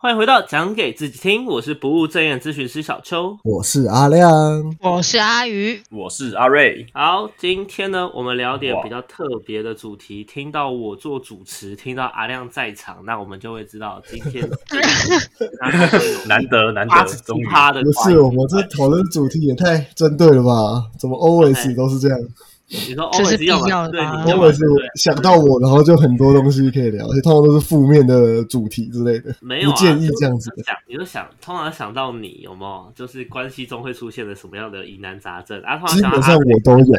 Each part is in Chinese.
欢迎回到讲给自己听，我是不务正业咨询师小邱。我是阿亮。我是阿鱼，我是阿瑞，好，今天呢，我们聊点比较特别的主题。听到我做主持，听到阿亮在场，那我们就会知道今天难 得难得，终于趴的不是，我们这讨论主题也太针对了吧？怎么 always 都是这样你说这是 always 要必要对，的吧你要么？always 想到我，然后就很多东西可以聊，而且通常都是负面的主题之类的，没有、建议这样子就。想，你就想，通常想到你有没有，就是关系中会出现的什么样的疑难杂症啊？通常基想到阿本上我都有。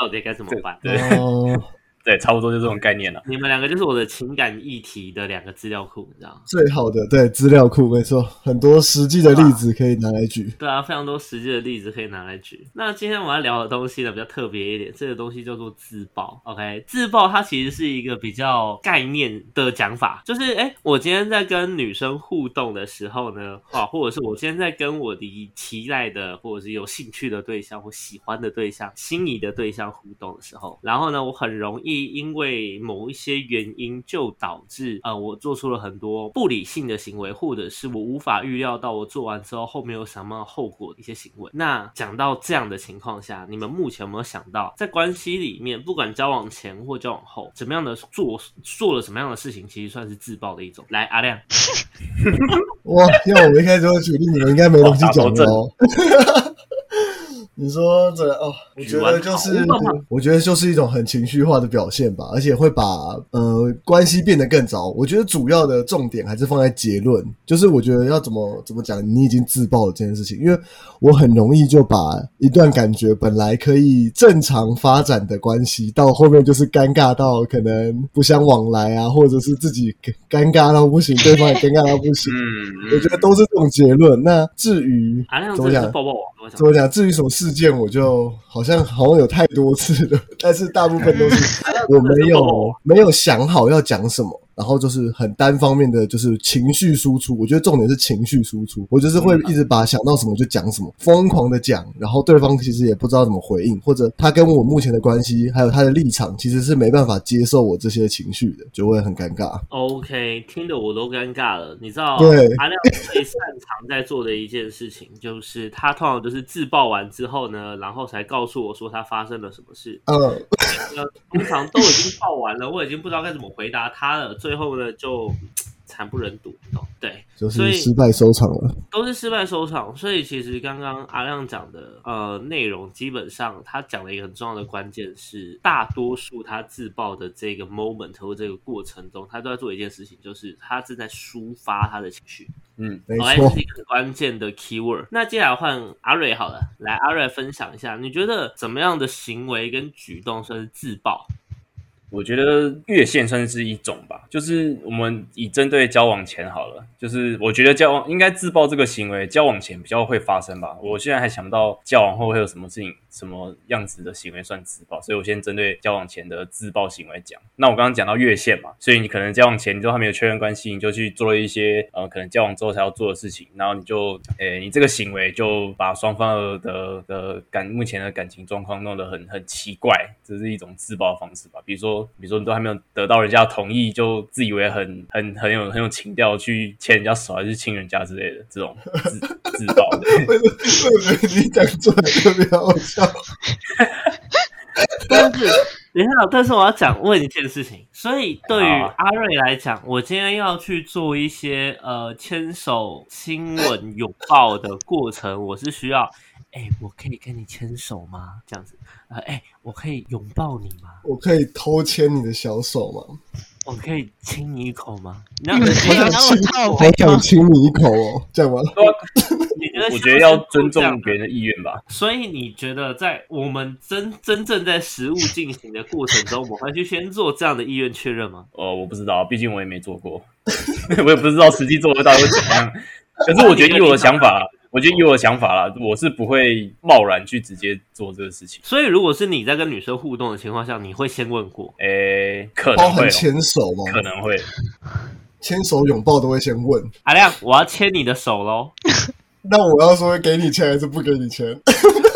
到底该怎么办？对哦，对，差不多就这种概念了。你们两个就是我的情感议题的两个资料库，你知道吗？最好的对资料库没错，很多实际的例子可以拿来举。对啊，非常多实际的例子可以拿来举。那今天我们要聊的东西呢，比较特别一点，这个东西叫做自爆。OK，自爆它其实是一个比较概念的讲法，就是哎，我今天在跟女生互动的时候呢，啊，或者是我今天在跟我的期待的或者是有兴趣的对象或喜欢的对象、心仪的对象互动的时候，然后呢，我很容易因为某一些原因就导致呃，我做出了很多不理性的行为，或者是我无法预料到我做完之后后面有什么后果的一些行为。那讲到这样的情况下，你们目前有没有想到，在关系里面，不管交往前或交往后，怎么样的做做了什么样的事情，其实算是自爆的一种？来，阿亮，哇，要我们一开始就举例，你们应该没东西讲了哦。你说这哦，我觉得就是 我觉得就是一种很情绪化的表现吧，而且会把呃关系变得更糟。我觉得主要的重点还是放在结论，就是我觉得要怎么怎么讲，你已经自爆了这件事情，因为我很容易就把一段感觉本来可以正常发展的关系，到后面就是尴尬到可能不相往来啊，或者是自己尴尬到不行，对方也尴尬到不行。嗯，我觉得都是这种结论。那至于怎么讲？怎么讲？至于什么事件，我就好像好像有太多次了，但是大部分都是我没有没有想好要讲什么，然后就是很单方面的就是情绪输出。我觉得重点是情绪输出，我就是会一直把想到什么就讲什么，疯狂的讲，然后对方其实也不知道怎么回应，或者他跟我目前的关系还有他的立场，其实是没办法接受我这些情绪的，就会很尴尬。OK，听得我都尴尬了。你知道，对阿亮最擅长在做的一件事情，就是他通常就是自爆完之后呢，然后才告诉我说他发生了什么事。嗯，通常都已经爆完了，我已经不知道该怎么回答他了。最后呢，就嘖惨不忍睹？对，就所以是失败收场了。都是失败收场。所以其实刚刚阿亮讲的呃内容，基本上他讲了一个很重要的关键是，大多数他自爆的这个 moment 或这个过程中，他都在做一件事情，就是他正在抒发他的情绪。嗯，没 OK，错这是一个很关键的 keyword。那接下来换阿瑞好了，来阿瑞分享一下，你觉得怎么样的行为跟举动算是自爆？我觉得越线算是一种吧，就是我们以针对交往前好了，就是我觉得交往应该自爆这个行为，交往前比较会发生吧。我现在还想不到交往后会有什么事情、什么样子的行为算自爆，所以我先针对交往前的自爆行为讲。那我刚刚讲到越线嘛，所以你可能交往前你都还没有确认关系，你就去做了一些呃可能交往之后才要做的事情，然后你就诶你这个行为就把双方的的感目前的感情状况弄得很很奇怪，这是一种自爆方式吧。比如说，比如说你都还没有得到人家的同意，就自以为很很很有很有情调去牵人家手还是亲人家之类的这种自自爆的。我觉得你讲出来特别好笑。但是，等一下，但是我要讲问一件事情。所以对于阿瑞来讲，我今天要去做一些呃牵手、亲吻、拥抱的过程，我是需要，哎、我可以跟你牵手吗？这样子，呃，哎、我可以拥抱你吗？我可以偷牵你的小手吗？我可以亲你一口吗？那你们可以我让我靠好？想亲你一口哦，这样吗？你觉得我觉得要尊重别人的意愿吧。所以你觉得在我们真真正在实物进行的过程中，我们会去先做这样的意愿确认吗？呃，我不知道，毕竟我也没做过，我也不知道实际做得到会怎么样。可是我觉得以我的想法，我觉得以我的想法啦，我是不会贸然去直接做这个事情。所以如果是你在跟女生互动的情况下，你会先问过？诶、可能会、哦，牵手吗？可能会。牵手拥抱都会先问，阿亮，我要牵你的手喽。那我要说给你钱还是不给你钱？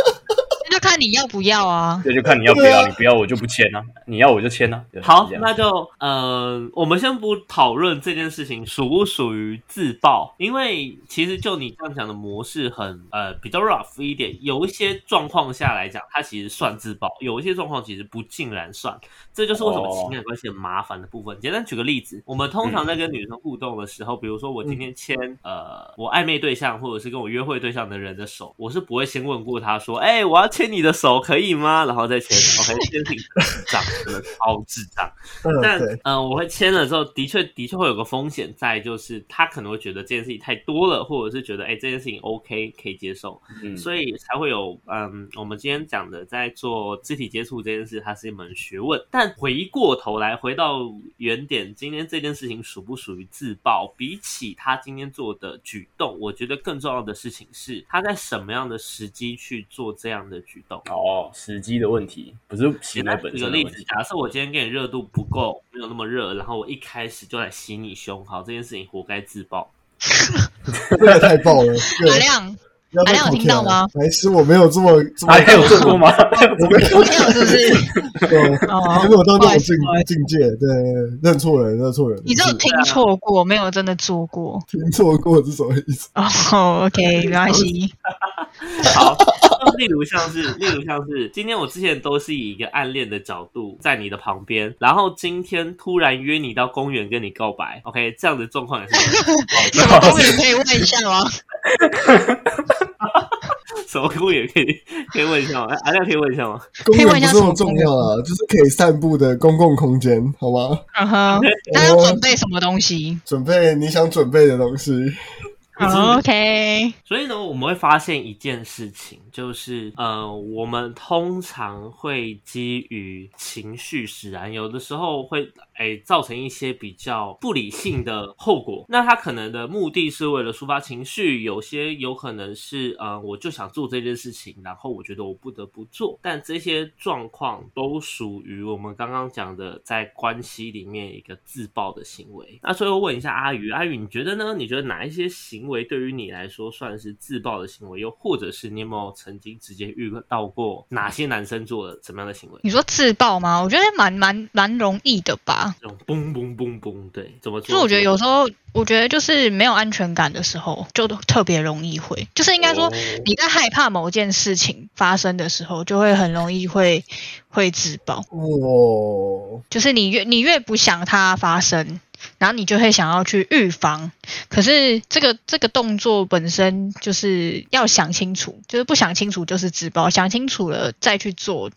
你要不要啊。这就看你要不要，你不要我就不签啊，你要我就签啊。对好那就呃，我们先不讨论这件事情属不属于自爆，因为其实就你这样讲的模式很呃比较 rough 一点，有一些状况下来讲，它其实算自爆，有一些状况其实不尽然算，这就是为什么哦情感关系很麻烦的部分。简单举个例子，我们通常在跟女生互动的时候，比如说我今天牵呃我暧昧对象或者是跟我约会对象的人的手，我是不会先问过他说，哎、我要牵你的手可以吗？然后再牵。OK，这件事情智障，真的超智障。嗯，但嗯，呃，我会签了之后，的确的确会有个风险在，就是他可能会觉得这件事情太多了，或者是觉得哎、这件事情 OK 可以接受，嗯所以才会有嗯，我们今天讲的在做肢体接触这件事，它是一门学问。但回过头来，回到原点，今天这件事情属不属于自爆？比起他今天做的举动，我觉得更重要的事情是他在什么样的时机去做这样的举动。哦，时机的问题，不是行为简单本举个例子。假设我今天给你热度不够，没有那么热，然后我一开始就来洗你胸，好，这件事情活该自爆。这个太爆了，这个阿亮，阿亮有考听到吗白痴，我没有这么这么，还有做过吗？我没有，是不是？对哦还没有到那种境境界，对，认错人，认错人，你只有听错过，没有真的做过。听错过是什么意思？哦，OK，没关系。好，例如像是，例如像是，今天我之前都是以一个暗恋的角度在你的旁边，然后今天突然约你到公园跟你告白，OK，这样的状况也是 什么公园可以问一下吗？什么公园可以可以问一下吗？哎阿亮可以问一下吗？公可以问一下园不是那么重要啊，就是可以散步的公共空间，好吗？嗯哼，那要准备什么东西准备你想准备的东西。哦？OK，所以呢，我们会发现一件事情，就是呃，我们通常会基于情绪使然，有的时候会诶造成一些比较不理性的后果。那他可能的目的是为了抒发情绪，有些有可能是呃，我就想做这件事情，然后我觉得我不得不做。但这些状况都属于我们刚刚讲的在关系里面一个自爆的行为。那最后问一下阿宇，阿宇你觉得呢？你觉得哪一些行为对于你来说算是自爆的行为？又或者是你有没有曾经直接遇到过哪些男生做了什么样的行为？你说自爆吗？我觉得蛮蛮蛮容易的吧。这种嘣嘣嘣嘣，对，怎么做？就是我觉得有时候，我觉得就是没有安全感的时候，就特别容易会，就是应该说哦你在害怕某件事情发生的时候，就会很容易会会自爆。哦，就是你越你越不想它发生，然后你就会想要去预防。可是这个这个动作本身就是要想清楚，就是不想清楚就是自爆，想清楚了再去做，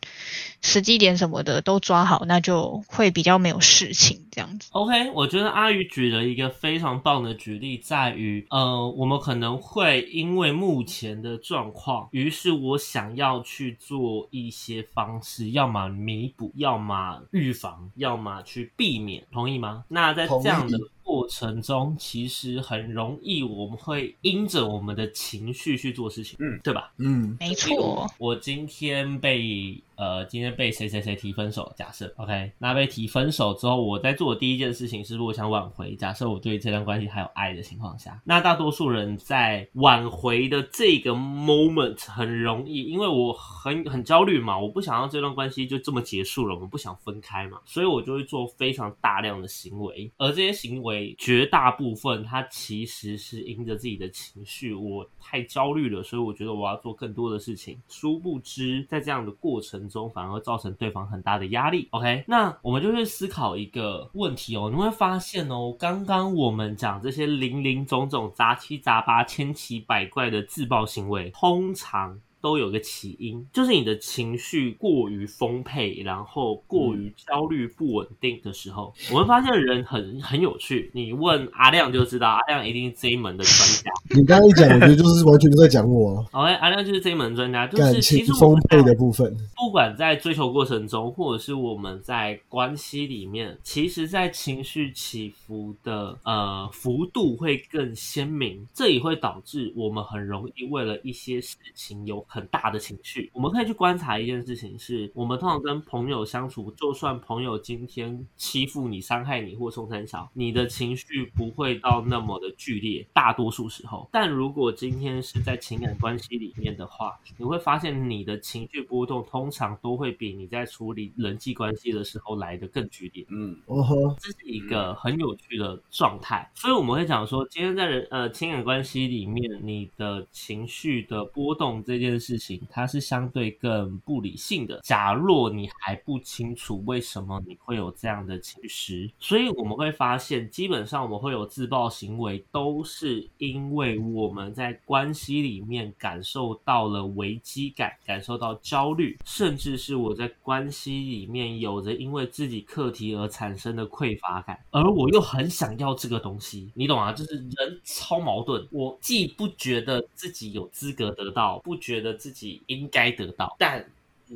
时机点什么的都抓好，那就会比较没有事情这样子。OK，我觉得阿宇举了一个非常棒的举例，在于呃，我们可能会因为目前的状况，于是我想要去做一些方式，要么弥补，要么预防，要么去避免，同意吗？那在这样的同过程中，其实很容易我们会因着我们的情绪去做事情，嗯，对吧？嗯，没错，我今天被呃，今天被谁谁谁提分手，假设 OK，那被提分手之后，我在做的第一件事情是，如果想挽回，假设我对这段关系还有爱的情况下，那大多数人在挽回的这个 moment 很容易，因为我很很焦虑嘛，我不想让这段关系就这么结束了，我们不想分开嘛，所以我就会做非常大量的行为，而这些行为绝大部分他其实是因着自己的情绪，我太焦虑了，所以我觉得我要做更多的事情，殊不知在这样的过程中反而造成对方很大的压力。OK，那我们就去思考一个问题哦，你会发现哦，刚刚我们讲这些零零总总、杂七杂八、千奇百怪的自爆行为，通常。都有个起因，就是你的情绪过于丰沛，然后过于焦虑不稳定的时候，我们发现人很很有趣。你问阿亮就知道，阿亮一定是这一门的专家。你刚刚一讲，我觉得就是完全都在讲我好，OK，阿亮就是这一门专家，就感是其实丰沛的部分。不管在追求过程中，或者是我们在关系里面，其实，在情绪起伏的呃幅度会更鲜明，这也会导致我们很容易为了一些事情有很大的情绪。我们可以去观察一件事情是，我们通常跟朋友相处，就算朋友今天欺负你、伤害你或送三小，你的情绪不会到那么的剧烈，大多数时候。但如果今天是在情感关系里面的话，你会发现你的情绪波动通常都会比你在处理人际关系的时候来的更剧烈。嗯，哦呵，这是一个很有趣的状态，所以我们会讲说，今天在人呃情感关系里面，你的情绪的波动这件事情，它是相对更不理性的。假若你还不清楚为什么你会有这样的情绪，所以我们会发现，基本上我们会有自爆行为，都是因为我们在关系里面感受到了危机感，感受到焦虑，甚至是我在关系里面有着因为自己课题而产生的匮乏感，而我又很想要这个东西，你懂吗？就是人超矛盾，我既不觉得自己有资格得到，不觉得自己应该得到，但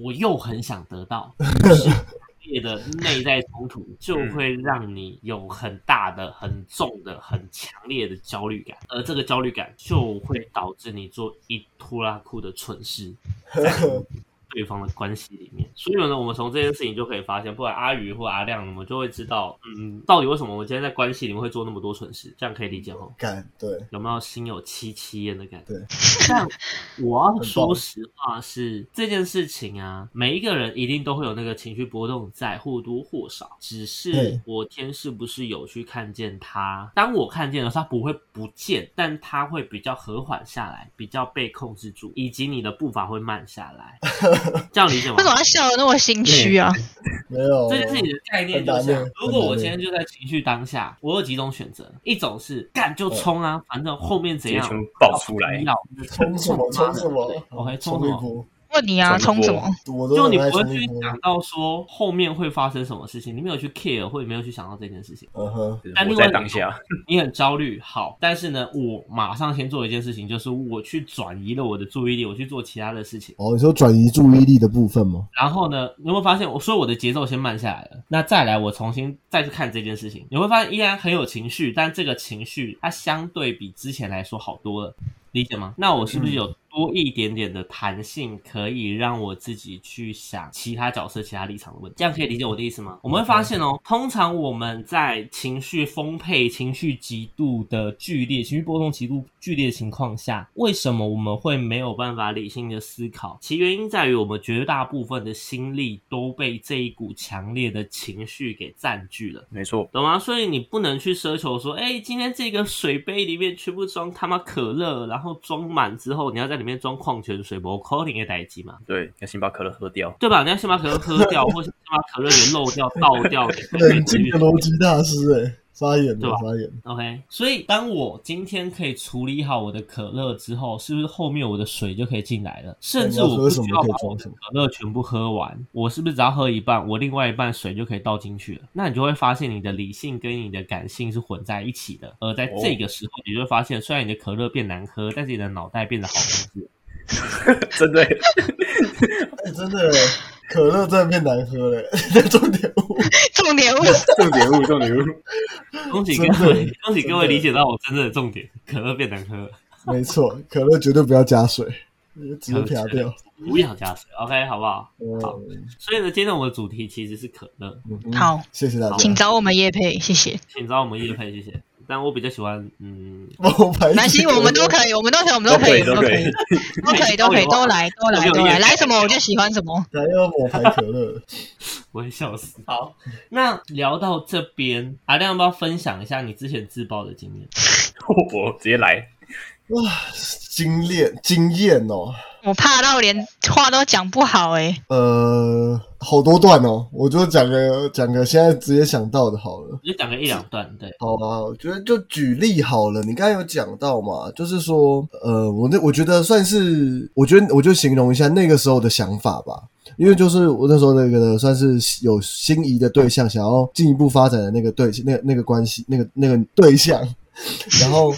我又很想得到。于是烈的内在冲突 就会让你有很大的、很重的、很强烈的焦虑感，而这个焦虑感就会导致你做一拖拉库的蠢事，在对方的关系里面。所以呢，我们从这件事情就可以发现，不管阿宇或阿亮，我们就会知道，嗯，到底为什么我们今天在关系里面会做那么多蠢事，这样可以理解吼？感对有没有心有戚戚焉的感觉？对，但我要说实话是这件事情啊，每一个人一定都会有那个情绪波动在，或多或少。只是我天是不是有去看见他？当我看见的时候，它不会不见，但它会比较和缓下来，比较被控制住，以及你的步伐会慢下来。这样理解吗？为？什么要笑的那么心虚啊？没有这就是你的概念就是如果我今天就在情绪当下，我有几种选择，一种是干就冲啊，反正后面怎样爆出来。要冲什么冲什么？对，OK，冲什么？问你啊，冲什么？就你不会去。想到说后面会发生什么事情，你没有去 care，或者没有去想到这件事情，嗯哼，但另外当下，你很焦虑。好，但是呢，我马上先做一件事情，就是我去转移了我的注意力，我去做其他的事情。哦，你说转移注意力的部分吗？然后呢，你会发现，我说我的节奏先慢下来了。那再来，我重新再去看这件事情，你会发现依然很有情绪，但这个情绪它相对比之前来说好多了，理解吗？那我是不是有多一点点的弹性，可以让我自己去想其他角色、其他立场的问题？这样可以理解我的意思吗？我们会发现哦，通常我们在情绪丰沛、情绪极度的剧烈、情绪波动极度剧烈的情况下，为什么我们会没有办法理性的思考？其原因在于我们绝大部分的心力都被这一股强烈的情绪给占据了。没错，懂吗？所以你不能去奢求说，哎、今天这个水杯里面全部装他妈可乐，然后装满之后，你要在里面装矿泉水，不可能的代机嘛，对，要先把可乐喝掉。对吧？你要先把可乐喝掉，或者先把可乐给漏掉、倒掉，给 冷静的逻辑大师哎、发言对吧了，发言。OK，所以当我今天可以处理好我的可乐之后，是不是后面我的水就可以进来了？甚至我不需要把我的可乐全部喝完，我是不是只要喝一半，我另外一半水就可以倒进去了？那你就会发现你的理性跟你的感性是混在一起的，而在这个时候，你就会发现，虽然你的可乐变难喝，但是你的脑袋变得好控制。真的，哎、真的，可乐真的变难喝了，重点物。重点物 重点物，重点物。恭喜各位，恭喜各位理解到我真正的重点，可乐变难喝了。没错，可乐绝对不要加水，直接撇掉。不要加水，OK，好不好？好嗯，所以呢，今天我们的主题其实是可乐，嗯好，谢谢大家。请找我们叶佩，谢谢。请找我们叶佩，谢谢。但我比较喜欢，嗯，我牌子南希，我们都可以，我们都可以，我们都可以，都可以都可以，都可以，都可以，都来，都来，都来，来什么我就喜欢什么。来要抹牌可乐。我会笑死。好，那聊到这边，阿亮要不要分享一下你之前自爆的经验？我直接来，哇，经验经验哦，我怕到连话都讲不好哎、呃，好多段哦，我就讲个讲个现在直接想到的好了。就讲个一两段，对，好啊，我觉得就举例好了。你刚才有讲到嘛，就是说，呃，我那我觉得算是，我觉得我就形容一下那个时候的想法吧。因为就是我那时候那个算是有心仪的对象，想要进一步发展的那个对那个那个关系，那个那个对象，然后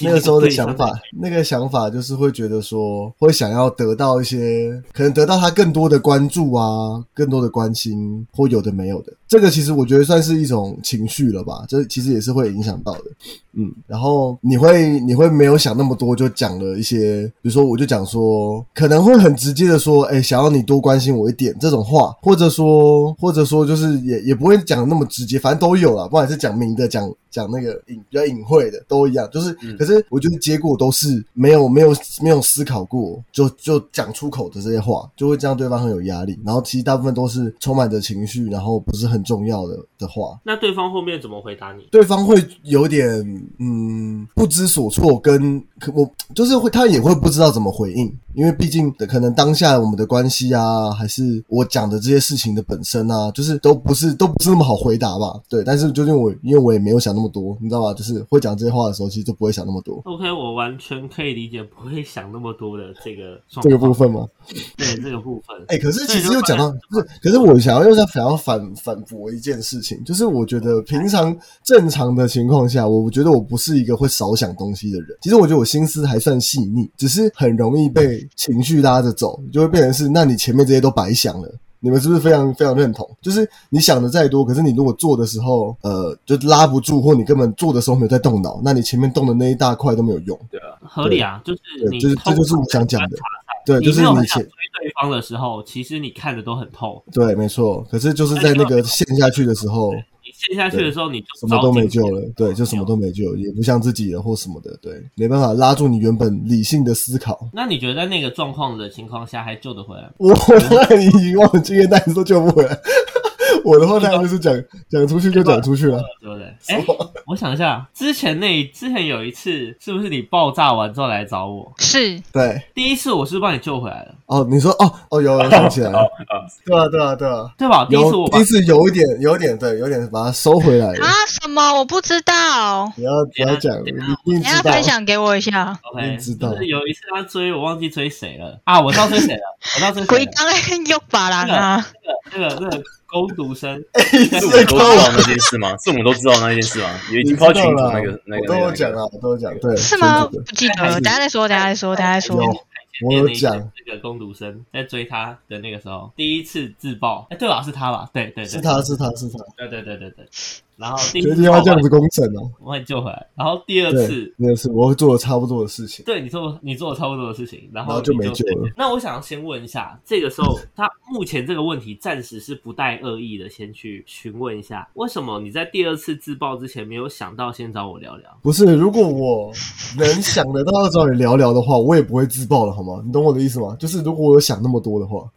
那个时候的想法，那个想法就是会觉得说，会想要得到一些，可能得到他更多的关注啊，更多的关心，或有的没有的。这个其实我觉得算是一种情绪了吧，这其实也是会影响到的。嗯，然后你会你会没有想那么多，就讲了一些，比如说我就讲说，可能会很直接的说，哎，想要你多关心我一点这种话，或者说或者说就是也也不会讲那么直接，反正都有了，不管是讲明的讲讲那个隐比较隐晦的都一样，就是、可是我觉得结果都是没有没有没有思考过就就讲出口的这些话，就会让对方很有压力，然后其实大部分都是充满着情绪，然后不是很重要的的话，那对方后面怎么回答你？对方会有点嗯不知所措，跟可我就是会他也会不知道怎么回应，因为毕竟可能当下我们的关系啊，还是我讲的这些事情的本身啊，就是都不是都不是那么好回答吧？对，但是究竟我因为我也没有想那么多，你知道吧？就是会讲这些话的时候，其实就不会想那么多 OK，我完全可以理解，不会想那么多的这个状这个部，分吗。对这个部分。哎、可是其实又讲到，不是，可是我想要又在想要反反驳一件事情，就是我觉得平常正常的情况下，我觉得我不是一个会少想东西的人。其实我觉得我心思还算细腻，只是很容易被情绪拉着走，就会变成是，那你前面这些都白想了。你们是不是非常非常认同？就是你想的再多，可是你如果做的时候，呃，就拉不住，或你根本做的时候没有在动脑，那你前面动的那一大块都没有用。对啊，合理啊，就是，你就是这就是我想讲的。对，就是你前追对方的时候，其实你看的都很透。对，没错。可是就是在那个陷下去的时候，你陷下去的时候，你就什么都没救了，对，就什么都没救，也不像自己了或什么的，对，没办法拉住你原本理性的思考。那你觉得在那个状况的情况下还救得回来吗？我当然已经忘了经验，但是都救不回来。我的话当然就是讲讲出去就讲出去了。对不对？哎，我想一下，之前那之前有一次，是不是你爆炸完之后来找我？是对，第一次我是帮你救回来了，哦，你说哦哦，有有想起来哦了，啊，对啊对啊对啊，对吧？第一次我第一次有一点有一点对，有点把它收回来了。啊？什么？我不知道，你要不要讲，你一定等一下知道。分享给我一下。OK，你知道就是有一次他追我，忘记追谁了啊！我知道追谁了，我知道追谁鬼了。刚又把郎啊！那个那个那个攻读生，是我们都知道那件事吗？是我们都知道那件事吗？也已经抛群主那个那个那个都有讲啊，我都有讲，对，是吗？不记得了，等下再说，等下再说，等下再说。我有讲，那个攻读生在追他的那个时候，第一次自爆，哎，对吧？是他吧？对对对，是他是他是他，对对对对对。然后 第一决定要这样子公审哦。我把你救回来，然后第二次，那个是我做了差不多的事情。对你做你做了差不多的事情，然后就你没救了。那我想要先问一下，这个时候 他目前这个问题暂时是不带恶意的，先去询问一下，为什么你在第二次自爆之前没有想到先找我聊聊？不是，如果我能想得到要找你聊聊的话，我也不会自爆了，好吗？你懂我的意思吗？就是如果我有想那么多的话，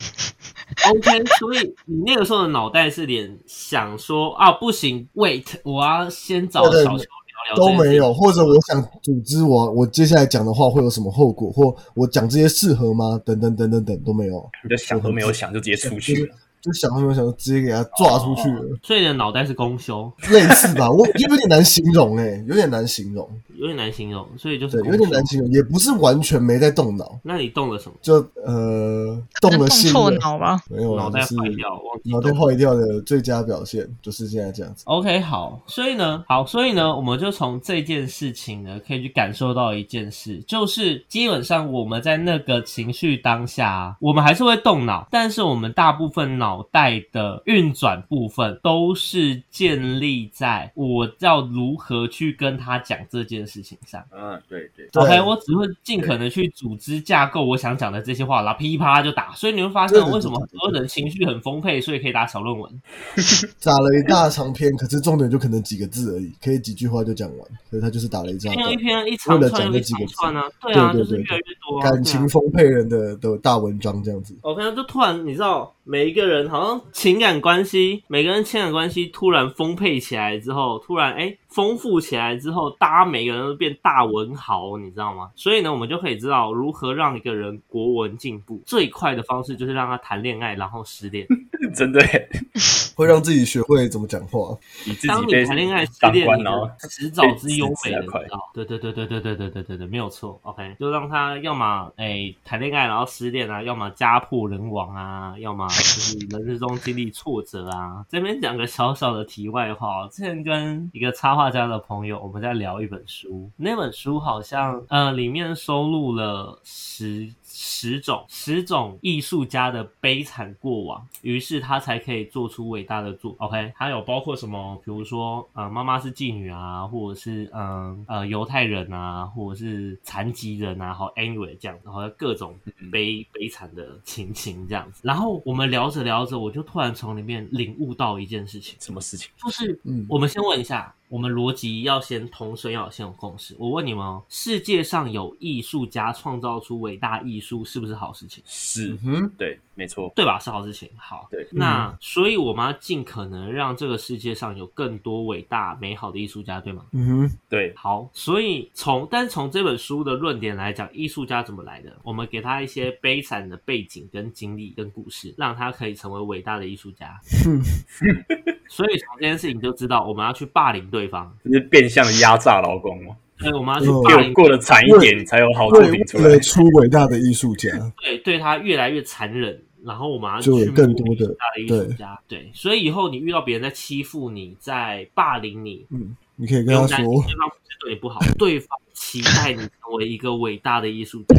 OK，所以你那个时候的脑袋是连想说啊，不行，wait，我要先找小球聊聊，都没有，。或者我想组织我我接下来讲的话会有什么后果，或我讲这些适合吗？等等等等等都没有，你的想都没有想就直接出去了。就想都没有想，就直接给他抓出去了，所以你的脑袋是公休，类似吧？我有点难形容诶、有点难形容，有点难形容，所以就是有点难。形容，也不是完全没在动脑，那你动了什么？就呃动了心了，脑吗？没有，脑袋坏掉，脑袋坏掉的最佳表现就是现在这样子。OK，好，所以呢，好，所以呢，我们就从这件事情呢，可以去感受到一件事，就是基本上我们在那个情绪当下啊，我们还是会动脑，但是我们大部分脑袋的运转部分都是建立在我要如何去跟他讲这件事情上。嗯，对对，对 OK，我只会尽可能去组织架构我想讲的这些话，然后噼里啪啦就打。所以你会发现为什么很多人情绪很丰沛，所以可以打小论文。打了一大长篇，可是重点就可能几个字而已，可以几句话就讲完，所以他就是打了一张一篇一。篇，一长串又一讲这几个串啊，对啊，对对对就是越来越多啊，感情丰沛人的的大文章这样子。OK，就突然，你知道，每一个人好像情感关系，每个人情感关系突然丰沛起来之后，突然哎丰富起来之后，大家每个人都变大文豪，你知道吗？所以呢，我们就可以知道如何让一个人国文进步。最快的方式就是让他谈恋爱，然后失恋。真的耶 会让自己学会怎么讲话。你自当己被你谈恋爱失当恋，你迟早之优美的，快知道？对对对对对对对对对对，没有错。OK，就让他要么哎谈恋爱然后失恋啊，要么家破人亡啊，要么就是人生中经历挫折啊。这边讲个小小的题外话，之前跟一个插画家的朋友，我们在聊一本书，那本书好像呃里面收录了十。十种十种艺术家的悲惨过往，于是他才可以做出伟大的作。OK，还有包括什么，比如说呃妈妈是妓女啊，或者是嗯呃犹太人啊，或者是残疾人啊，好 anyway 这样，然后各种悲悲惨的情形这样子。然后我们聊着聊着，我就突然从里面领悟到一件事情，什么事情？就是嗯我们先问一下，我们逻辑要先通顺，要先有共识。我问你们哦，世界上有艺术家创造出伟大艺术，是不是好事情？是，嗯，对，没错，对吧？是好事情。好，对那所以我们要尽可能让这个世界上有更多伟大美好的艺术家，对吗？嗯，对，好，所以从但是从这本书的论点来讲，艺术家怎么来的？我们给他一些悲惨的背景、跟经历、跟故事，让他可以成为伟大的艺术家。所以从这件事情就知道，我们要去霸凌对方，就是变相的压榨劳工嘛，所以我们要去嗯霸凌给我过得惨一点，才有好作为品出来了。出伟大的艺术家，对对他越来越残忍，然后我们要就有去更多的伟大的艺术家。对，所以以后你遇到别人在欺负你，在霸凌你，嗯，你可以跟他说对方不是对你不好，对方期待你成为一个伟大的艺术家。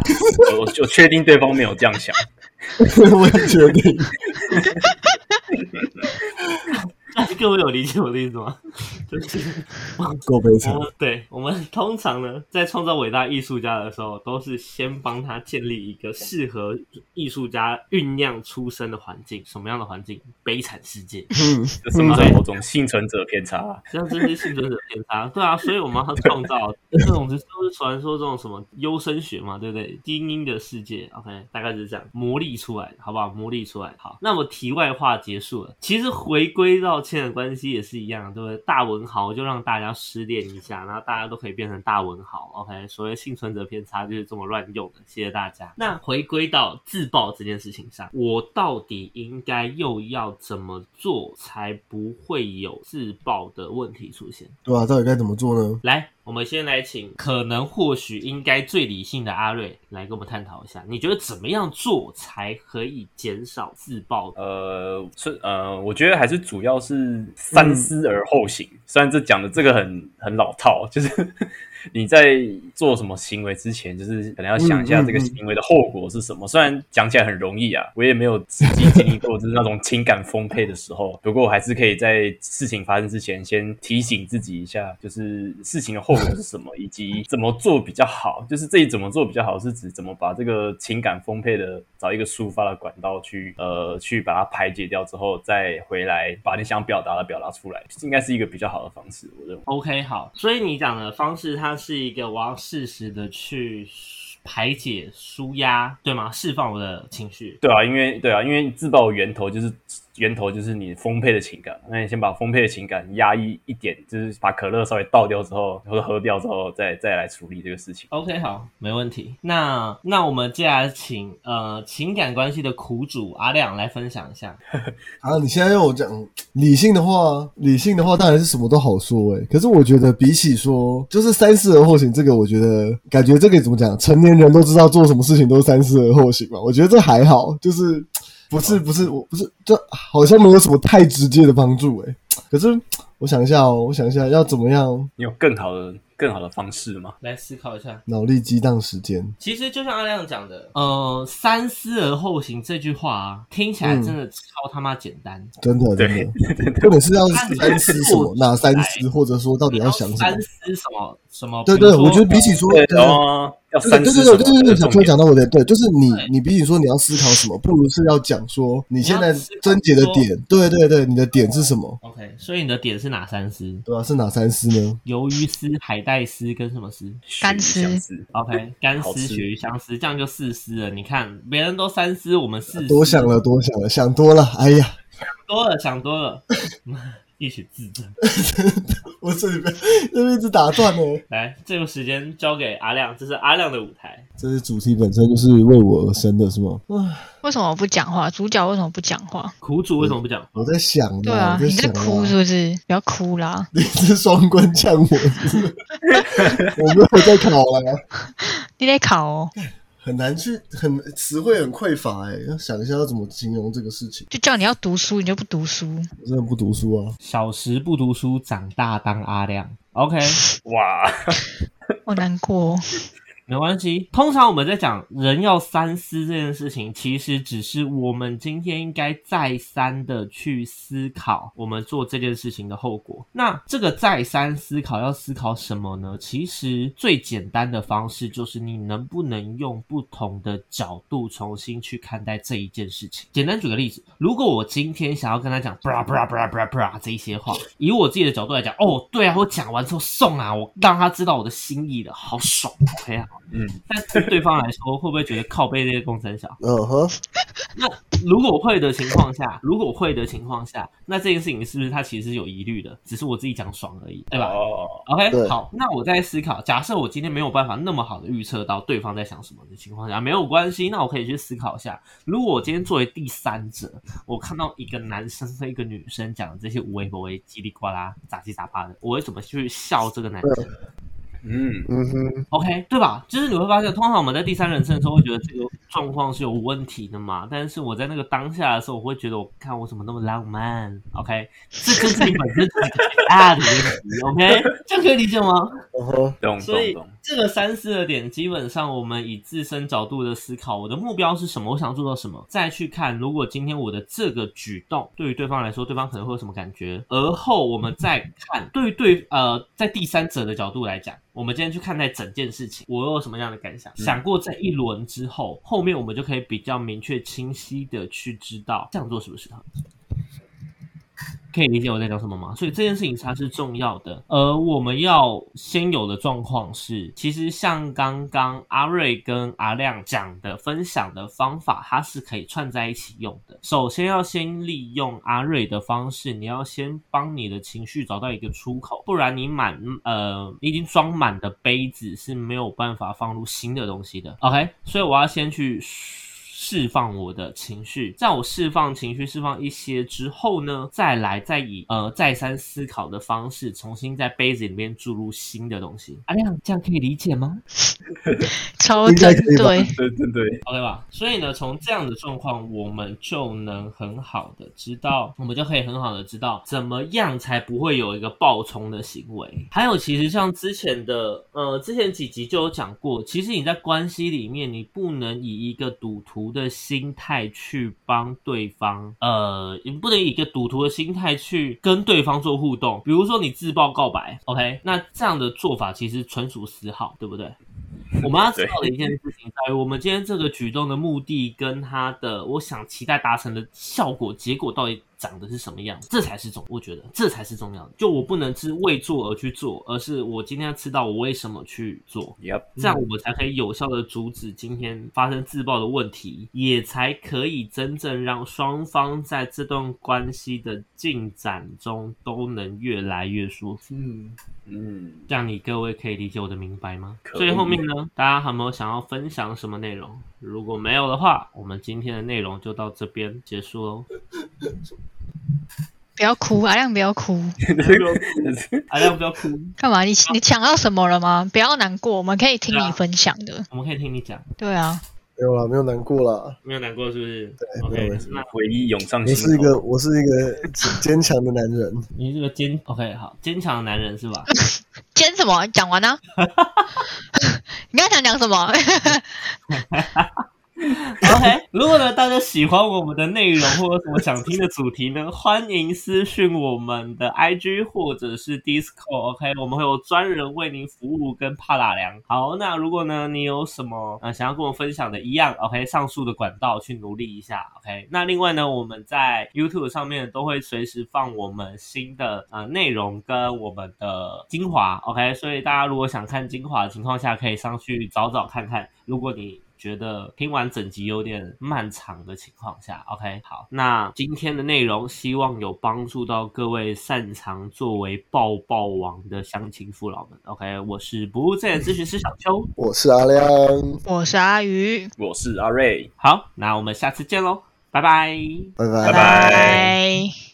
我我确定对方没有这样想，我也确定，各位有理解我的意思吗？就是 够悲惨对我们通常呢，在创造伟大艺术家的时候，都是先帮他建立一个适合艺术家酝酿出生的环境。什么样的环境？悲惨世界。嗯，这是不是某种幸存者偏差啊？像这些幸存者偏差，对啊，所以我们要创造这种就是传说这种什么优生学嘛，对不对？精英的世界，OK，大概就是这样磨砺出来，好不好？磨砺出来。好，那么题外话结束了。其实回归到亲的关系也是一样，对不对？大文豪就让大家失恋一下，然后大家都可以变成大文豪，OK。所谓幸存者偏差就是这么乱用的，谢谢大家。那回归到自爆这件事情上，我到底应该又要怎么做才不会有自爆的问题出现？对啊，到底该怎么做呢？来，我们先来请可能或许应该最理性的阿瑞来跟我们探讨一下，你觉得怎么样做才可以减少自爆？呃，是呃，我觉得还是主要是三思而后行。虽然这讲的这个很很老套，就是你在做什么行为之前，就是可能要想一下这个行为的后果是什么。虽然讲起来很容易啊，我也没有实际经历过，就是那种情感丰沛的时候。不过我还是可以在事情发生之前，先提醒自己一下，就是事情的后果是什么，以及怎么做比较好。就是这里怎么做比较好，是指怎么把这个情感丰沛的找一个抒发的管道去呃去把它排解掉之后，再回来把你想表达的表达出来，应该是一个比较好的方式，我认为。OK，好，所以你讲的方式，它是一个我要适时的去排解、舒压，对吗？释放我的情绪。对啊，因为对啊，因为自爆的源头就是源头就是你丰沛的情感，那你先把丰沛的情感压抑一点，就是把可乐稍微倒掉之后，或者喝掉之后，再再来处理这个事情。OK，好，没问题。那那我们接下来请呃情感关系的苦主阿亮来分享一下。啊，你现在要我讲理性的话，理性的话当然是什么都好说诶、可是我觉得比起说就是三思而后行，这个我觉得感觉这个怎么讲，成年人都知道做什么事情都是三思而后行嘛。我觉得这还好，就是不是不是我不是，这好像没有什么太直接的帮助诶、可是我想一下哦，我想一下要怎么样你有更好的更好的方式吗？来思考一下。脑力激荡时间。其实就像阿亮讲的，呃，三思而后行这句话啊，听起来真的超他妈简单。真的，真对的，重点是要三思什么？哪三思？或者说到底要想什么三？思什么什么？对对，我觉得比起说，要对三对对对对对对，思什么的小崔重点讲到我的对，就是你你比起说你要思考什么，不如是要讲说你现在你要思考症结的说点，对对对，你的点是什么？OK，所以你的点是哪三思？对啊、是哪三思呢？鱿鱼丝、海带丝跟什么丝干丝？OK，干丝、鳕鱼香丝，这样就四丝了。你看，别人都三丝，我们四，多想了，多想了，想多了。哎呀，想多了，想多了，一起自证。我这里边这边一直打断呢。来，这个时间交给阿亮，这是阿亮的舞台。这是主题本身就是为我而生的，是吗？唉，为什么不讲话？主角为什么不讲话？苦主为什么不讲？我在想呢，对啊，我你在想哭是不是？不要哭啦！你是双关呛我是不是，我没有在考啊，你得考哦，很难去，很词汇很匮乏哎，要想一下要怎么形容这个事情。就叫你要读书，你就不读书。我真的不读书啊，小时不读书，长大当阿亮。OK，哇，好难过哦，没关系。通常我们在讲人要三思这件事情，其实只是我们今天应该再三的去思考我们做这件事情的后果。那这个再三思考要思考什么呢？其实最简单的方式就是你能不能用不同的角度重新去看待这一件事情。简单举个例子，如果我今天想要跟他讲 bra bra bra bra 这一些话，以我自己的角度来讲，哦，对啊，我讲完之后送啊，我让他知道我的心意了，好爽，OK 啊。嗯，但对对方来说，会不会觉得靠背这些工程小？嗯哼，那如果会的情况下，如果会的情况下，那这件事情是不是他其实是有疑虑的？只是我自己讲爽而已，对吧？哦，OK，好，那我在思考，假设我今天没有办法那么好的预测到对方在想什么的情况下，没有关系，那我可以去思考一下，如果我今天作为第三者，我看到一个男生和一个女生讲的这些无微不微、叽里呱啦、杂七杂八的，我会怎么去笑这个男生？嗯，嗯哼，OK，对吧？就是你会发现，通常我们在第三人称的时候会觉得这个状况是有问题的嘛，但是我在那个当下的时候，我会觉得，我看我怎么那么浪漫？OK，这就是你本身自己很大的问题。OK，这可以理解吗？懂懂懂，这个三思的点，基本上我们以自身角度的思考，我的目标是什么，我想做到什么，再去看，如果今天我的这个举动对于对方来说，对方可能会有什么感觉，而后我们再看，对于对呃，在第三者的角度来讲，我们今天去看待整件事情，我有什么样的感想？想过这一轮之后，后面我们就可以比较明确、清晰的去知道这样做是不是好。可以理解我在讲什么吗？所以这件事情它是重要的，而我们要先有的状况是，其实像刚刚阿瑞跟阿亮讲的分享的方法，它是可以串在一起用的。首先要先利用阿瑞的方式，你要先帮你的情绪找到一个出口，不然你满呃已经装满的杯子是没有办法放入新的东西的。OK，所以我要先去。释放我的情绪，在我释放情绪、释放一些之后呢，再来再以呃再三思考的方式，重新在杯子里面注入新的东西。阿亮，这样可以理解吗超对，对对对，？OK 吧？所以呢，从这样的状况，我们就能很好的知道，我们就可以很好的知道怎么样才不会有一个爆冲的行为。还有，其实像之前的呃之前几集就有讲过，其实你在关系里面，你不能以一个赌徒的心态去帮对方，呃，你不能以一个赌徒的心态去跟对方做互动。比如说你自曝告白，OK，那这样的做法其实纯属私好，对不对？我们要知道的一件事情在于，我们今天这个举动的目的跟他的我想期待达成的效果结果到底长的是什么样子，这才是重，我觉得这才是重要的。就我不能是为做而去做，而是我今天要知道我为什么去做。Yep，这样我们才可以有效的阻止今天发生自爆的问题，也才可以真正让双方在这段关系的进展中都能越来越舒服。嗯，嗯，这样你各位可以理解我的明白吗？所以后面呢，大家还有没有想要分享什么内容？如果没有的话，我们今天的内容就到这边结束喽。不要哭，阿亮不要哭，阿亮不要哭，干嘛？你你想到什么了吗？不要难过，我们可以听你分享的。我们可以听你讲，对啊，没有啦，没有难过啦。没有难过是不是？OK，没有那回忆涌上心头。是一个，我是一个坚强的男人。你是个坚 OK 好坚强的男人是吧？今天什么讲完呢？你刚才想讲什么？OK，如果呢大家喜欢我们的内容或者什么想听的主题呢，欢迎私讯我们的 IG 或者是 Discord。OK，我们会有专人为您服务跟帕打量。好，那如果呢你有什么呃想要跟我分享的，一样 OK，上述的管道去努力一下。OK，那另外呢我们在 YouTube 上面都会随时放我们新的呃内容跟我们的精华。OK，所以大家如果想看精华的情况下，可以上去找找看看。如果你觉得听完整集有点漫长的情况下，OK，好，那今天的内容希望有帮助到各位擅长作为抱抱王的乡亲父老们，OK，我是不务正业咨询师小邱，我是阿亮，我是阿鱼，我是阿瑞，好，那我们下次见喽，拜。拜，拜。拜拜。拜拜。